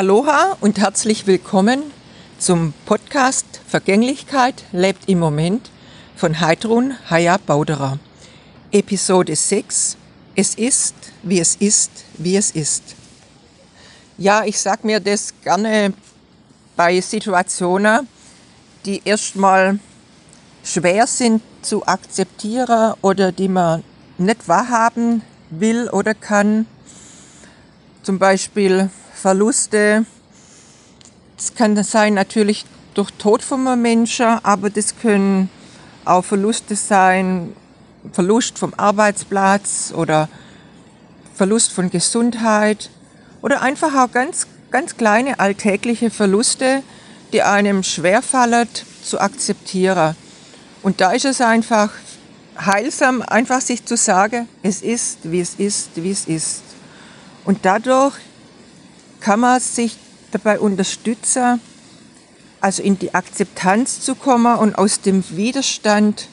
Aloha und herzlich willkommen zum Podcast Vergänglichkeit lebt im Moment von Heidrun Haya Bauderer. Episode 6 Es ist, wie es ist, wie es ist. Ja, ich sag mir das gerne bei Situationen, die erstmal schwer sind zu akzeptieren oder die man nicht wahrhaben will oder kann. Zum Beispiel Verluste. Das kann sein natürlich durch Tod von einem Menschen, aber das können auch Verluste sein, Verlust vom Arbeitsplatz oder Verlust von Gesundheit oder einfach auch ganz, ganz kleine alltägliche Verluste, die einem schwerfallen zu akzeptieren. Und da ist es einfach heilsam, einfach sich zu sagen, es ist, wie es ist, wie es ist. Und dadurch kann man sich dabei unterstützen, also in die Akzeptanz zu kommen und aus dem Widerstand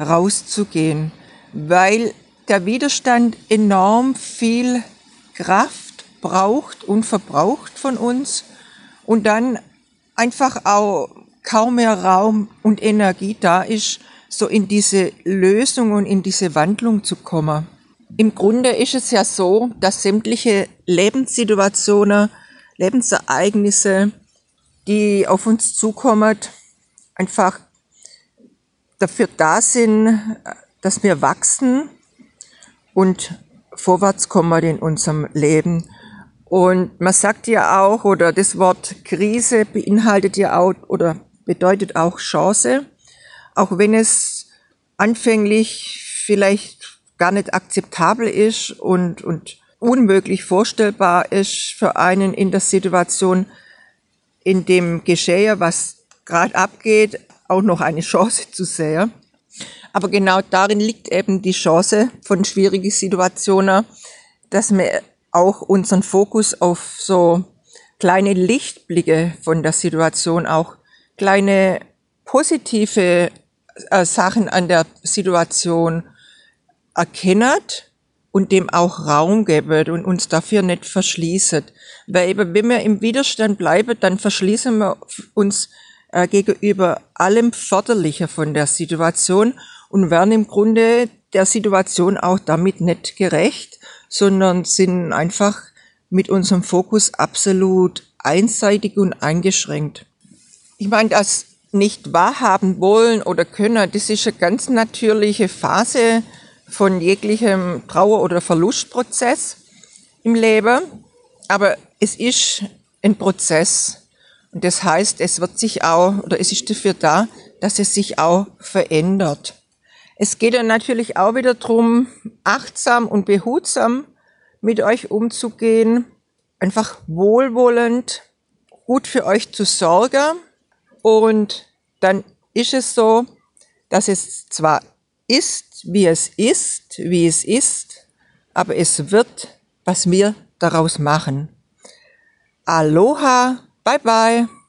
rauszugehen, weil der Widerstand enorm viel Kraft braucht und verbraucht von uns und dann einfach auch kaum mehr Raum und Energie da ist, so in diese Lösung und in diese Wandlung zu kommen. Im Grunde ist es ja so, dass sämtliche Lebenssituationen, Lebensereignisse, die auf uns zukommen, einfach dafür da sind, dass wir wachsen und vorwärts kommen in unserem Leben. Und man sagt ja auch, oder das Wort Krise beinhaltet ja auch, oder bedeutet auch Chance, auch wenn es anfänglich vielleicht gar nicht akzeptabel ist und, und unmöglich vorstellbar ist für einen in der Situation, in dem Geschehe, was gerade abgeht, auch noch eine Chance zu sehen. Aber genau darin liegt eben die Chance von schwierigen Situationen, dass wir auch unseren Fokus auf so kleine Lichtblicke von der Situation, auch kleine positive äh, Sachen an der Situation erkennt und dem auch Raum geben und uns dafür nicht verschließen. Weil eben, wenn wir im Widerstand bleiben, dann verschließen wir uns äh, gegenüber allem Förderlichen von der Situation und werden im Grunde der Situation auch damit nicht gerecht, sondern sind einfach mit unserem Fokus absolut einseitig und eingeschränkt. Ich meine, das nicht wahrhaben wollen oder können, das ist eine ganz natürliche Phase von jeglichem Trauer- oder Verlustprozess im Leben. Aber es ist ein Prozess. Und das heißt, es wird sich auch, oder es ist dafür da, dass es sich auch verändert. Es geht dann natürlich auch wieder darum, achtsam und behutsam mit euch umzugehen, einfach wohlwollend, gut für euch zu sorgen und dann ist es so, dass es zwar ist, wie es ist, wie es ist, aber es wird, was wir daraus machen. Aloha, bye bye.